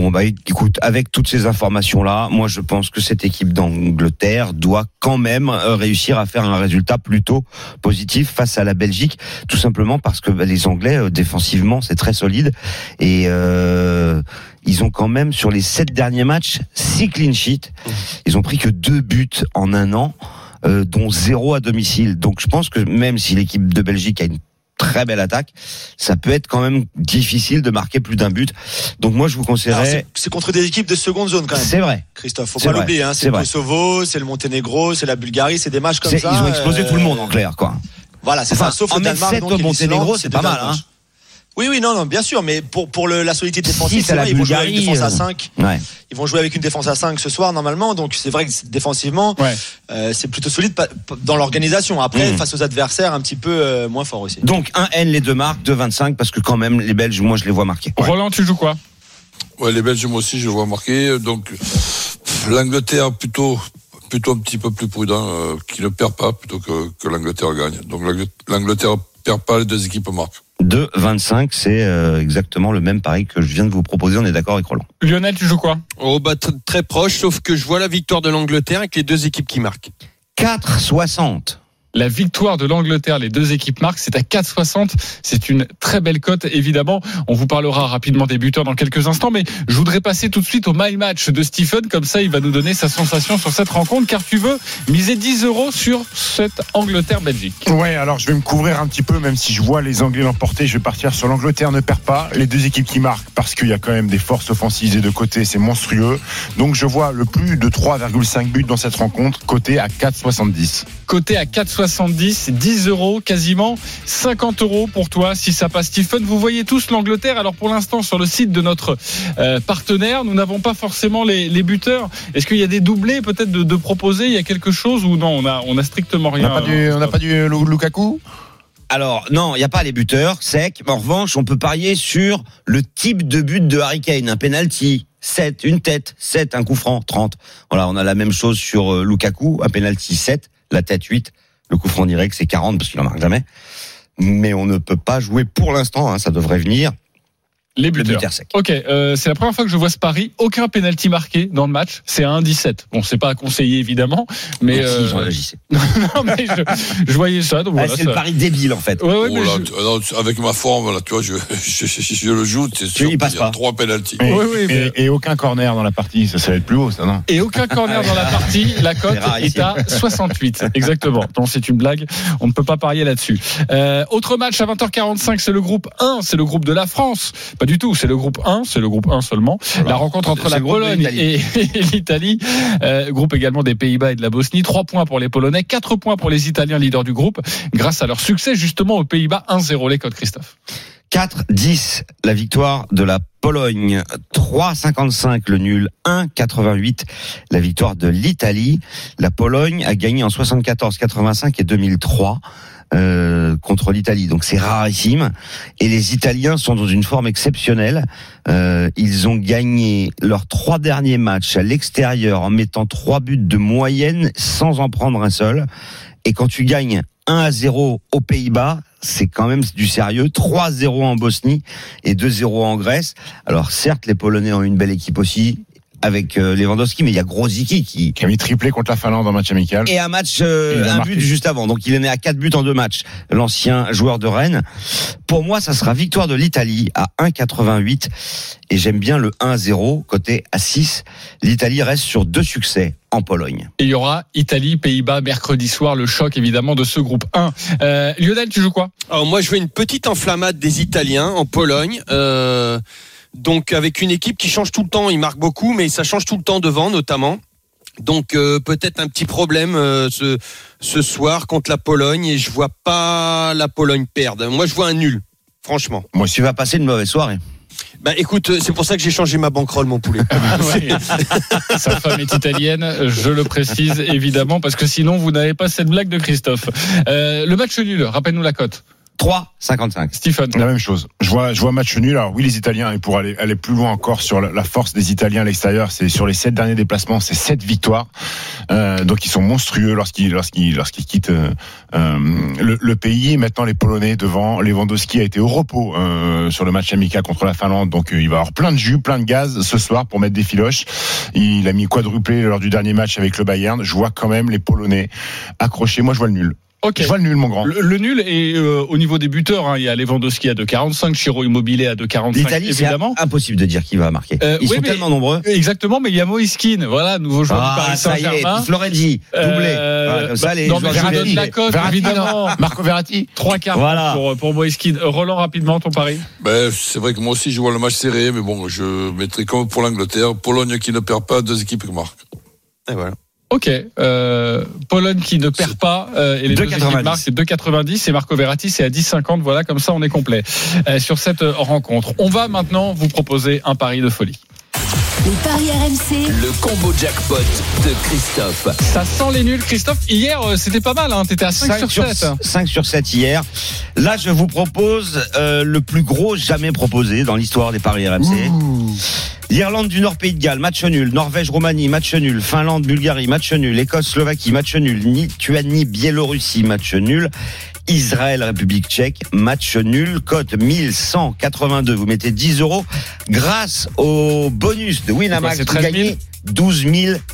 Bon, bah, écoute, avec toutes ces informations-là, moi, je pense que cette équipe d'Angleterre doit quand même euh, réussir à faire un résultat plutôt positif face à la Belgique, tout simplement parce que bah, les Anglais, euh, défensivement, c'est très solide et euh, ils ont quand même sur les sept derniers matchs six clean sheets. Ils ont pris que deux buts en un an. euh, dont zéro à domicile. Donc je pense que même si l'équipe de Belgique a une très belle attaque, ça peut être quand même difficile de marquer plus d'un but. Donc moi je vous conseillerais. C'est contre des équipes de seconde zone quand même. C'est vrai. Christophe, faut pas l'oublier. Hein. c'est le. Kosovo, c'est le Monténégro, c'est la Bulgarie, c'est des matchs comme ça. Ils ont explosé euh, tout le monde en clair, quoi. Voilà, c'est Enfin, ça. Sauf en le Danemark donc, au Monténégro, c'est pas mal, hein. Oui, oui, non, non, bien sûr, mais pour pour le, la solidité défensive, la vrai, ils vont jouer avec une défense à euh, 5 Ouais. Ils vont jouer avec une défense à 5 ce soir normalement, donc c'est vrai que défensivement, Ouais. euh, c'est plutôt solide dans l'organisation. Après, Mm. face aux adversaires, un petit peu euh, moins fort aussi. Donc un N les deux marques, 2,25 parce que quand même les Belges, moi je les vois marquer. Roland, tu joues quoi? Ouais, les Belges, moi aussi, je vois marquer. Donc, l'Angleterre, plutôt, plutôt un petit peu plus prudent, euh, qui ne perd pas plutôt que, que l'Angleterre gagne. Donc, l'Angl- l'Angleterre perd pas, les deux équipes marquent. 2,25 c'est euh, exactement le même pari que je viens de vous proposer. On est d'accord avec Roland. Lionel, tu joues quoi? Oh, bah, tr- très proche, sauf que je vois la victoire de l'Angleterre avec les deux équipes qui marquent. 4,60. La victoire de l'Angleterre, les deux équipes marquent, c'est à 4,60. C'est une très belle cote, évidemment. On vous parlera rapidement des buteurs dans quelques instants, mais je voudrais passer tout de suite au my match de Stephen. Comme ça, il va nous donner sa sensation sur cette rencontre, car tu veux miser 10 euros sur cette Angleterre-Belgique. Ouais, alors je vais me couvrir un petit peu, même si je vois les Anglais l'emporter, je vais partir sur l'Angleterre ne perd pas, les deux équipes qui marquent, parce qu'il y a quand même des forces offensives des deux côtés, c'est monstrueux. Donc je vois le plus de 3,5 buts dans cette rencontre, côté à 4,70. Côté à 4,70, 10 euros quasiment, 50 euros pour toi si ça passe Stephen. Vous voyez tous l'Angleterre. Alors pour l'instant sur le site de notre euh, partenaire, nous n'avons pas forcément les, les buteurs. Est-ce qu'il y a des doublés peut-être de, de proposer? Il y a quelque chose ou non? On a, on a strictement On rien. n'a pas du, on n'a pas du Lu- Lukaku? Alors non, il n'y a pas les buteurs secs. En revanche, on peut parier sur le type de but de Harry Kane, un penalty. 7, une tête, 7, un coup franc, 30. Voilà, on a la même chose sur euh, Lukaku, un penalty 7, la tête 8, le coup franc direct c'est 40 parce qu'il en marque jamais. Mais on ne peut pas jouer pour l'instant, hein, ça devrait venir, Les le buteurs. buteur sec. Ok, euh, c'est la première fois que je vois ce pari. Aucun penalty marqué dans le match. C'est à 1,17. Bon, c'est pas à conseiller évidemment, mais, Donc, si, euh, agissais. (laughs) non, mais je, je voyais ça. Donc Ah, voilà, c'est le pari débile en fait. Ouais, ouais, Oh mais là, je- non, avec ma forme, là, tu vois, je, (laughs) je, je- je le joue, c'est sûr il passe qu'il y a pas. trois pénalties. et, Oui, oui, mais- et- et aucun corner dans la partie, ça, ça va être plus haut, ça, non Et aucun corner dans la (laughs) partie. La cote est ici. à 68. Exactement. Non, c'est une blague. On ne peut pas parier là-dessus. Euh, autre match à 20h45, c'est le groupe 1. C'est le groupe de la France. Pas du tout. C'est le groupe 1. C'est le groupe 1 seulement. La rencontre entre la Pologne (laughs) et l'Italie. Euh, groupe également des Pays-Bas et de la Bosnie. 3 points pour les Polonais. 4 points pour les Italiens leaders du groupe. Grâce à leur succès justement aux Pays-Bas. 1-0 les codes, Christophe. 4-10, la victoire de la Pologne. 3-55, le nul. 1-88, la victoire de l'Italie. La Pologne a gagné en 74, 85 et 2003. Euh, contre l'Italie, donc c'est rarissime. Et les Italiens sont dans une forme exceptionnelle. Euh, ils ont gagné leurs trois derniers matchs à l'extérieur en mettant trois buts de moyenne sans en prendre un seul. Et quand tu gagnes 1 à 0 aux Pays-Bas, c'est quand même du sérieux. 3-0 en Bosnie et 2-0 en Grèce. Alors certes, les Polonais ont une belle équipe aussi avec euh, Lewandowski, mais il y a Grozicki qui Qui a mis triplé contre la Finlande en match amical. et un match, euh, un marqué. but juste avant. Donc il est né à quatre buts en deux matchs. L'ancien joueur de Rennes. Pour moi, ça sera victoire de l'Italie à 1,88 et j'aime bien le 1-0 côté à 6. L'Italie reste sur deux succès en Pologne. Et il y aura Italie, Pays-Bas mercredi soir. Le choc évidemment de ce groupe 1. Euh, Lionel, tu joues quoi? Alors moi, je veux une petite enflammade des Italiens en Pologne. Euh, Donc avec une équipe qui change tout le temps, il marque beaucoup, mais ça change tout le temps devant notamment. Donc euh, peut-être un petit problème euh, ce, ce soir contre la Pologne et je vois pas la Pologne perdre. Moi je vois un nul, franchement. Moi, tu vas passer une mauvaise soirée. Bah écoute, euh, c'est pour ça que j'ai changé ma banquerolle mon poulet. (laughs) Ouais. (laughs) Sa femme est italienne, je le précise évidemment, parce que sinon vous n'avez pas cette blague de Christophe. Euh, le match nul, rappelle-nous la cote. 3,55. Stephen. La même chose. Je vois, je vois match nul. Alors oui, les Italiens, et pour aller, aller plus loin encore sur la, la force des Italiens à l'extérieur, c'est sur les sept derniers déplacements, c'est sept victoires. Euh, donc ils sont monstrueux lorsqu'ils lorsqu'ils lorsqu'ils quittent euh, euh, le, le pays. Maintenant, les Polonais devant Lewandowski a été au repos euh, sur le match amical contre la Finlande. Donc euh, il va avoir plein de jus, plein de gaz ce soir pour mettre des filoches. Il a mis quadruplé lors du dernier match avec le Bayern. Je vois quand même les Polonais accrochés. Moi, je vois le nul. Ok. Je vois le nul, mon grand. Le, le nul est euh, au niveau des buteurs. hein. Il y a Lewandowski à 2,45, Chiro Immobilier à 2,45 L'Italie, c'est évidemment. impossible de dire qui va marquer. Euh, Ils oui, sont mais- tellement nombreux. Exactement, mais il y a Moiskin, voilà, nouveau joueur du Ah, Paris ça y est, Saint-Germain. Florenzi, doublé. Euh, Voilà, comme ça, bah, les non, mais du Verratti. Verratti, évidemment. Marco Verratti. Trois quarts Voilà. pour, pour Moiskin. Euh, Roland, rapidement, ton pari Ben, c'est vrai que moi aussi, je vois le match serré, mais bon, je mettrai comme pour l'Angleterre, Pologne qui ne perd pas, deux équipes qui marquent. Et voilà. Ok. Euh, Pologne qui ne perd pas euh, et les deux 2,90. équipes marquent, c'est 2,90 et Marco Verratti c'est à 10,50. Voilà, comme ça on est complet euh, sur cette euh, rencontre. On va maintenant vous proposer un pari de folie. Les paris RMC. Le combo jackpot de Christophe. Ça sent les nuls, Christophe. Hier, euh, c'était pas mal. Hein. T'étais à 5, sur 7. 5 sur 7 hier. Là, je vous propose euh, le plus gros jamais proposé dans l'histoire des paris RMC. L'Irlande du Nord, Pays de Galles, match nul. Norvège, Roumanie, match nul. Finlande, Bulgarie, match nul. Écosse, Slovaquie, match nul. Lituanie, Biélorussie, match nul. Israël, République tchèque, match nul. Cote 1182. Vous mettez 10 euros grâce au bonus de Winamax. Vous 13 000? gagnez 12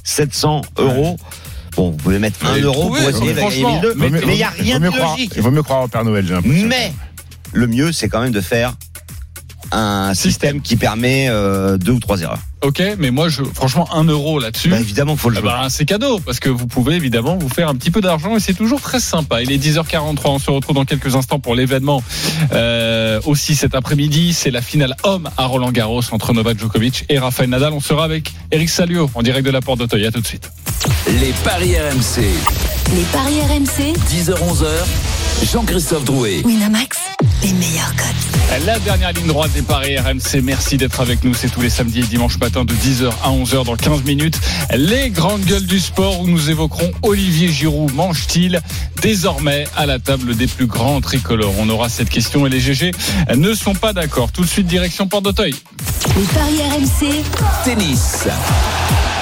700 euros. Bon, vous pouvez mettre 1 Mais euro pour essayer de gagner franchement, 1002. mais- il n'y a rien de croire- logique. Il vaut mieux croire au Père Noël, j'ai l'impression. Mais le mieux, c'est quand même de faire un système qui permet euh, deux ou trois erreurs. Ok, mais moi, je, franchement, 1 euro là-dessus. Bah, évidemment, faut le Ah jouer. bah, c'est cadeau parce que vous pouvez évidemment vous faire un petit peu d'argent et c'est toujours très sympa. Il est 10h43, on se retrouve dans quelques instants pour l'événement euh, aussi cet après-midi. C'est la finale homme à Roland Garros entre Novak Djokovic et Rafael Nadal. On sera avec Eric Salio en direct de la Porte d'Auteuil. À tout de suite. Les paris RMC. Les paris RMC. 10h-11h. Jean-Christophe Drouet. Winamax. Les meilleurs cotes. La dernière ligne droite des paris RMC. Merci d'être avec nous. C'est tous les samedis et dimanches matin de 10h à 11h dans 15 minutes. Les grandes gueules du sport où nous évoquerons Olivier Giroud. Mange-t-il désormais à la table des plus grands tricolores? On aura cette question et les GG ne sont pas d'accord. Tout de suite, direction Porte d'Auteuil. Les paris RMC. Tennis.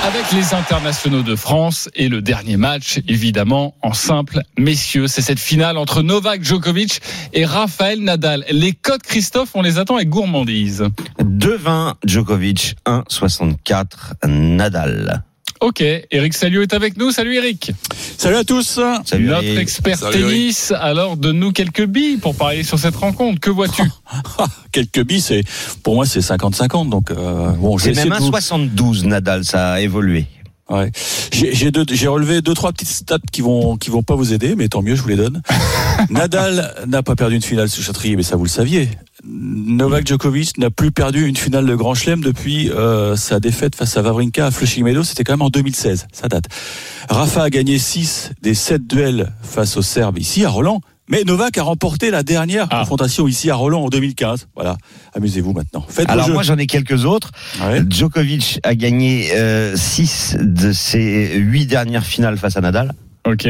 Avec les internationaux de France et le dernier match, évidemment, en simple, messieurs, c'est cette finale entre Novak Djokovic et Raphaël Nadal. Les codes, Christophe, on les attend avec gourmandise. 2-20 Djokovic, 1-64 Nadal. Ok, Eric Salio est avec nous. Salut Eric. Salut à tous. Salut, Notre Eric. expert Salut, Eric. tennis. Alors, donne-nous quelques billes pour parier sur cette rencontre. Que vois-tu? (laughs) Quelques billes, c'est pour moi c'est 50-50. Donc euh, bon, C'est même de vous- 1,72 Nadal, ça a évolué. Ouais. J'ai relevé deux trois petites stats qui vont qui vont pas vous aider, mais tant mieux, je vous les donne. (laughs) Nadal n'a pas perdu une finale sous Châtrier, mais ça vous le saviez. Novak Djokovic n'a plus perdu une finale de Grand Chelem depuis euh, sa défaite face à Wawrinka à Flushing Meadows, c'était quand même en 2016, ça date. Rafa a gagné 6 des 7 duels face aux Serbes ici à Roland. Mais Novak a remporté la dernière Ah. confrontation ici à Roland en 2015. Voilà, amusez-vous maintenant. Faites Alors moi j'en ai quelques autres. Ouais. Djokovic a gagné 6 de ses 8 dernières finales face à Nadal. Ok,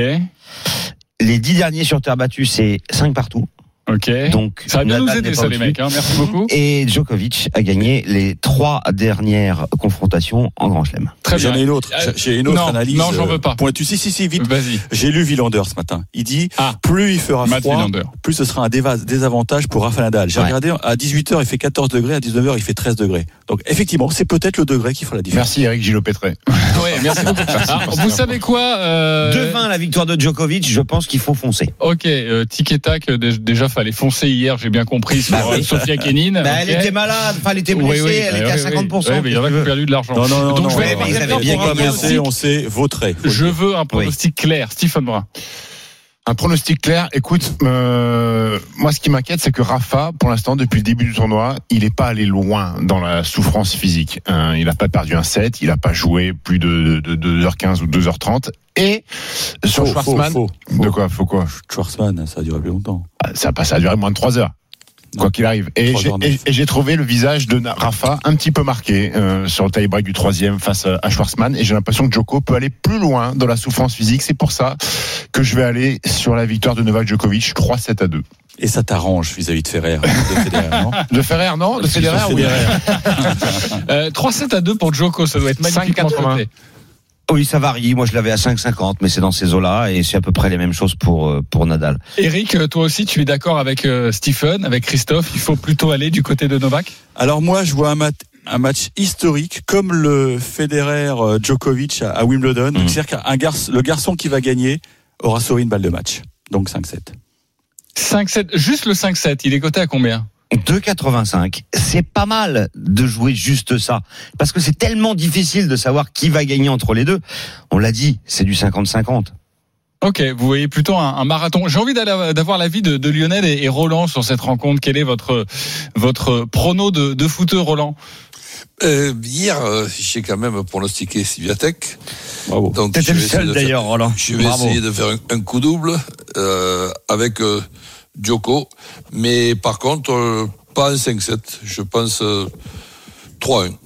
Les 10 derniers sur terre battue, c'est 5 partout. Ok. Donc ça va bien nous aider, ça, les mecs. hein. Merci beaucoup. Et Djokovic a gagné les 3 dernières confrontations en Grand Chelem. Très bien. J'en ai une autre. J'ai une autre non, analyse. non, j'en veux euh, pas. Pointue. Si, si, si, vite. Vas-y, J'ai lu Villander ce matin. Il dit Ah. plus il fera Matt froid, plus ce sera un désavantage pour Rafa Nadal. J'ai Ouais. regardé à 18h, il fait 14 degrés, à 19h, il fait 13 degrés. Donc effectivement, c'est peut-être le degré qui fera la différence. Merci Eric Gillot Pétré. (laughs) Ouais, merci beaucoup. Alors, vous savez quoi euh, 2-20 la victoire de Djokovic, je pense qu'il faut foncer. Ok, euh, tic et tac. euh, dé- Déjà, fallait foncer hier. J'ai bien compris sur Bah euh, oui. Sofia Kenin. Bah, Elle ok. était malade, enfin elle était blessée, oui, elle oui, était à oui, 50%. oui, mais il y en a qui ont perdu de l'argent. Non, non, non, Donc, non, je vais non, bien on. Je veux un pronostic clair. Stephen Brun. Un pronostic clair. Écoute, euh, moi, ce qui m'inquiète, c'est que Rafa, pour l'instant, depuis le début du tournoi, il n'est pas allé loin dans la souffrance physique. Hein, il n'a pas perdu un set, il n'a pas joué plus de, de, de 2h15 ou 2h30. Et sur Faux, Schwarzman, faux, de quoi, faut quoi? Schwarzman, ça a duré plus longtemps. Ah, Ça ça a duré moins de 3 heures. Quoi qu'il arrive. Et j'ai- trouvé le visage de Rafa un petit peu marqué euh, sur le tie-break du troisième face à Schwarzman. Et j'ai l'impression que Djoko peut aller plus loin dans la souffrance physique. C'est pour ça que je vais aller sur la victoire de Novak Djokovic 3-7 à 2. Et ça t'arrange vis-à-vis de Ferrer, (laughs) de Federer, non De Ferrer, non De Federer, oui. (laughs) Euh, 3-7 à 2 pour Joko, ça doit être magnifiquement 5,80. Oui, ça varie. Moi, je l'avais à 5,50, mais c'est dans ces eaux-là et c'est à peu près les mêmes choses pour euh, pour Nadal. Eric, euh, toi aussi, tu es d'accord avec euh, Stephen, avec Christophe? Il faut plutôt aller du côté de Novak? Alors moi, je vois un, mat- un match historique comme le Federer Djokovic à, Wimbledon. Mhm. C'est-à-dire qu'un garçon, le garçon qui va gagner aura sauvé une balle de match. Donc 5-7. 5-7, juste le 5-7, il est coté à combien? 2,85. C'est pas mal de jouer juste ça. Parce que c'est tellement difficile de savoir qui va gagner entre les deux. On l'a dit, c'est du 50-50. Ok, vous voyez plutôt un, un marathon. J'ai envie d'avoir l'avis de, de Lionel et, et Roland sur cette rencontre. Quel est votre votre prono de, de footeux, Roland? Euh, hier, euh, j'ai quand même pronostiqué Sviatek. Bravo. Donc, T'étais je le vais essayer seul de faire- d'ailleurs, Roland. Je vais Bravo. essayer de faire un, un coup double euh, avec euh, Djoko. Mais par contre, euh, pas un 5-7. Je pense euh, 3-1.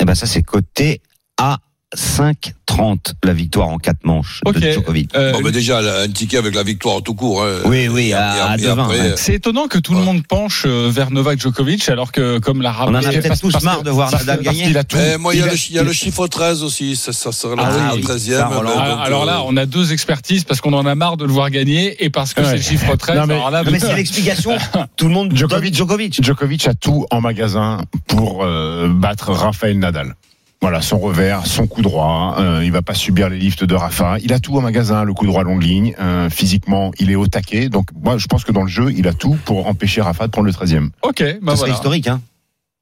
Eh ben ça, c'est coté à 5,30 la victoire en quatre manches Ok. de Djokovic. Euh, Bon, mais déjà, un ticket avec la victoire tout court. hein. Oui, oui, Et- à- à et 2,20, après, ouais. C'est étonnant que tout le monde penche euh, vers Novak Djokovic, alors que, comme l'a On rappelé... en a peut-être tous marre de voir Nadal gagner. a tout. mais moi, il y a, il le, il y a il le chiffre 13 aussi. Ça, ça serait Ah la oui, 13e. ça, Roland. mais Ah, donc, alors là, euh, on a deux expertises parce qu'on en a marre de le voir gagner et parce que Ouais. c'est le chiffre 13. Non, mais- alors là, Non, mais c'est l'explication. (laughs) Tout le monde Djokovic. Djokovic. Djokovic. Djokovic a tout en magasin pour euh, battre Rafael Nadal. Voilà, son revers, son coup droit, euh, il va pas subir les lifts de Rafa. Il a tout en magasin, le coup droit longue ligne. euh, physiquement, il est au taquet. Donc, moi, je pense que dans le jeu, il a tout pour empêcher Rafa de prendre le 13e. Ok, bah voilà. historique, hein.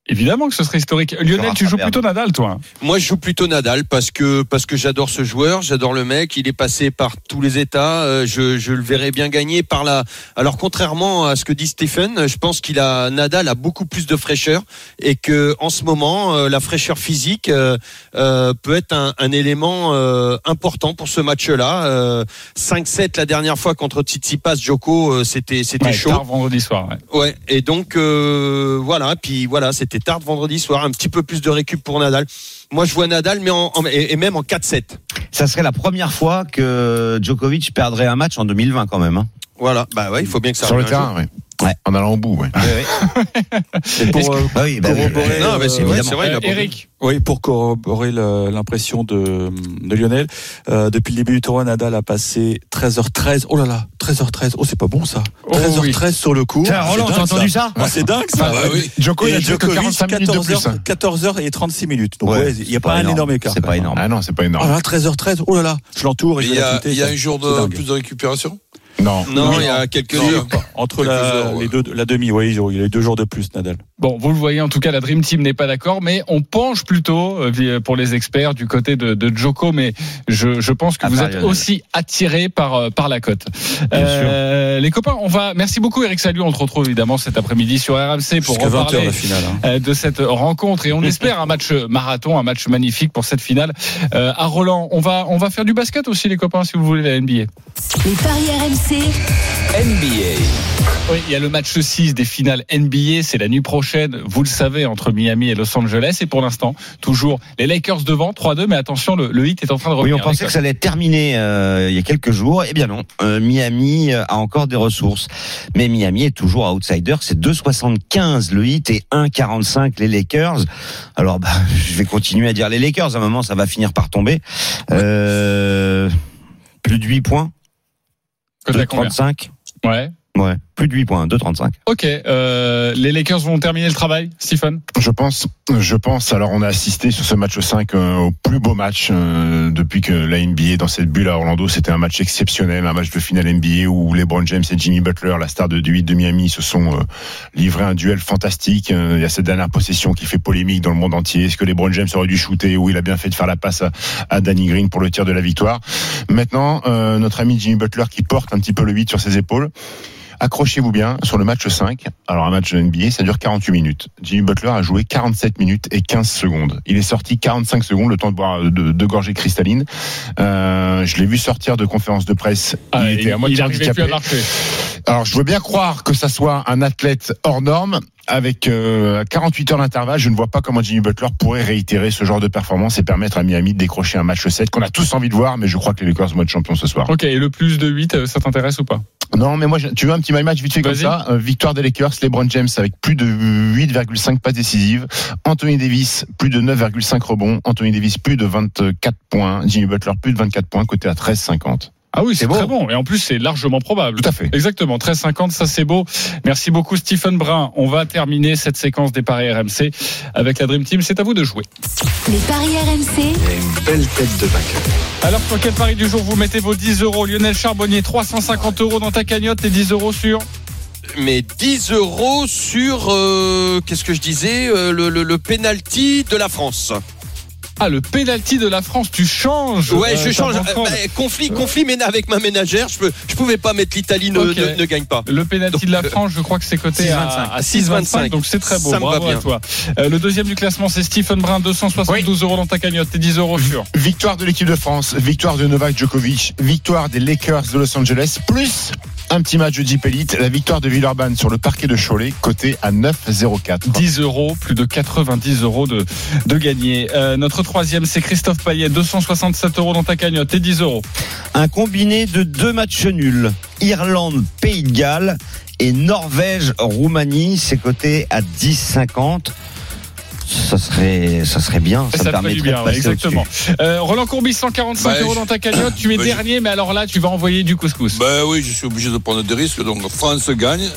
Évidemment que ce serait historique. Lionel, tu joues plutôt Nadal, toi Moi, je joue plutôt Nadal parce que parce que j'adore ce joueur, j'adore le mec. Il est passé par tous les états. euh, je, je le verrai bien gagner par la. Alors, contrairement à ce que dit Stephen, je pense qu'il a Nadal a beaucoup plus de fraîcheur et que en ce moment, euh, la fraîcheur physique euh, euh, peut être un, un élément euh, important pour ce match-là. Euh, 5-7 la dernière fois contre Tsitsipas, Djoko, euh, c'était c'était Ouais, chaud. vendredi soir. ouais. Ouais, et donc euh, voilà, puis voilà, c'était tard vendredi soir, un petit peu plus de récup pour Nadal. Moi, je vois Nadal, mais en, en- et, même en 4-7. Ça serait la première fois que Djokovic perdrait un match en 2020 quand même. Hein. Voilà, bah ouais, il faut bien que ça Sur le terrain, oui. Ouais. En allant au bout, ouais. Et pour, euh, Ah oui, bah oui, corroborer, jour. Non, mais c'est vrai, vrai. il Eric, Oui, pour corroborer l'impression de, de Lionel, euh, depuis le début du tournoi, Nadal a passé 13h13. Oh là là, 13h13. Oh, c'est pas bon ça. Oh 13h13 sur le coup. Tiens, C'est Roland, dingue, t'as entendu ça Ah, C'est dingue ça. Ah, oui. Djoko, il Et a joué que Djokovic, 45 minutes de plus. 14h, 14h et 36 minutes. Donc Ouais, il n'y a pas, pas un énorme. écart. C'est pas énorme. Ah non, c'est pas Oh énorme. là, 13h13. Oh là là, je l'entoure et mais je il y a, un jour de plus de récupération? Non. Non, il y a quelques Non, jours. Entre la, heures, ouais. les deux, la demi, oui, il a eu deux jours de plus, Nadal. bon, vous le voyez, en tout cas, la Dream Team n'est pas d'accord, mais on penche plutôt, euh, pour les experts, du côté de, de Joko, mais je, je pense que vous êtes aussi attirés par, euh, par la cote. Euh, les copains, on va, merci beaucoup Eric Salut, on te retrouve évidemment cet après-midi sur RMC pour Jusqu'à 20h reparler la finale. hein. de cette rencontre et on espère un match marathon, un match magnifique pour cette finale. Euh, à Roland, on va on va faire du basket aussi les copains si vous voulez la NBA. Les paris RMC, NBA. Oui, il y a le match 6 des finales NBA, c'est la nuit prochaine, vous le savez, entre Miami et Los Angeles. Et pour l'instant, toujours les Lakers devant, 3-2, mais attention, le, le hit est en train de Oui, revenir. on pensait que ça allait être terminé euh, il y a quelques jours. Eh bien non, Euh, Miami euh, a encore des ressources. Mais Miami est toujours outsider. C'est 2,75 le hit et 1,45 les Lakers. Alors, bah, (laughs) je vais continuer à dire les Lakers. À un moment, ça va finir par tomber. Euh, plus de 8 points. Cote à combien 2,35. Ouais. Ouais. plus de 8 points, 2,35. Ok, euh, les Lakers vont terminer le travail, Stephen? Je pense, je pense. Alors, on a assisté sur ce match 5 euh, au plus beau match euh, depuis que la NBA dans cette bulle à Orlando. C'était un match exceptionnel, un match de finale NBA où LeBron James et Jimmy Butler, la star de, du 8 de Miami, se sont euh, livrés un duel fantastique. Euh, il y a cette dernière possession qui fait polémique dans le monde entier. Est-ce que LeBron James aurait dû shooter ou il a bien fait de faire la passe à, à Danny Green pour le tir de la victoire? Maintenant, euh, notre ami Jimmy Butler qui porte un petit peu le 8 sur ses épaules. Accrochez-vous bien sur le match 5. Alors un match de NBA, ça dure 48 minutes. Jimmy Butler a joué 47 minutes et 15 secondes. Il est sorti 45 secondes, le temps de boire de, de gorgées cristallines. Euh, je l'ai vu sortir de conférence de presse. Ah, il était à moitié handicapé. Alors je veux bien croire que ça soit un athlète hors norme. Avec euh, 48 heures d'intervalle, je ne vois pas comment Jimmy Butler pourrait réitérer ce genre de performance et permettre à Miami de décrocher un match 7 qu'on a tous envie de voir, mais je crois que les Lakers vont être champions ce soir. Ok, et le plus de 8, euh, ça t'intéresse ou pas? Non, mais moi, tu veux un petit my match vite fait comme ça? Euh, Victoire des Lakers, LeBron James avec plus de 8,5 passes décisives. Anthony Davis, plus de 9,5 rebonds. Anthony Davis, plus de 24 points. Jimmy Butler, plus de 24 points, côté à 13,50. Ah oui, c'est très bon. Et en plus, c'est largement probable. Tout à fait. Exactement, 13,50, ça c'est beau. Merci beaucoup Stephen Brun. On va terminer cette séquence des paris RMC avec la Dream Team. C'est à vous de jouer. Les paris RMC, Alors sur quel pari du jour vous mettez vos 10 euros? Lionel Charbonnier, 350 euros dans ta cagnotte et 10 euros sur? Mais 10 euros sur, euh, qu'est-ce que je disais, euh, le, le, le penalty de la France. Ah, le penalty de la France, tu changes Ouais, euh, je change. Euh, bah, conflit, conflit ména- avec ma ménagère. Je, peux, je pouvais pas mettre l'Italie ne, ne, ne gagne pas. Le penalty de la euh, France, je crois que c'est coté à, 6,25. à 6,25, donc c'est très beau. Ça me va à bien. toi. Euh, le deuxième du classement, c'est Stephen Brun, 272 euros dans ta cagnotte et 10 euros sur. Victoire de l'équipe de France, victoire de Novak Djokovic, victoire des Lakers de Los Angeles, plus un petit match de Jeep Elite, la victoire de Villeurbanne sur le parquet de Cholet, côté à 9,04. 10 euros, plus de 90 euros de, de gagné. Euh, notre troisième, c'est Christophe Payet, 267 euros dans ta cagnotte et 10 euros. Un combiné de deux matchs nuls. Irlande, Pays de Galles et Norvège, Roumanie, c'est coté à 10,50. Ça serait, ça serait bien. Ça, Ça, me permettrait du bien, de ouais, passer exactement. Euh, Roland Courbis, 145 Bah, euros dans ta cagnotte. Tu es (coughs) bah, dernier, mais alors là, tu vas envoyer du couscous. Ben oui, je suis obligé de prendre des risques. Donc France gagne,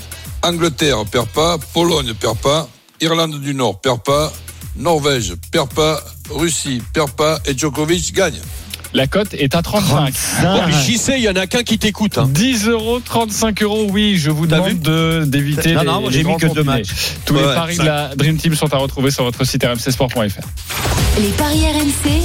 Angleterre perd pas, Pologne perd pas, Irlande du Nord perd pas, Norvège perd pas, Russie perd pas et Djokovic gagne. La cote est à 35. Bon, J'y sais, il y en a qu'un qui t'écoute. hein. 10 euros, 35 euros, oui, je vous demande de- d'éviter Non, les, non, j'ai mis que deux matchs. Tous les paris ça- de la Dream Team sont à retrouver sur votre site rmcsport.fr. les paris RMC.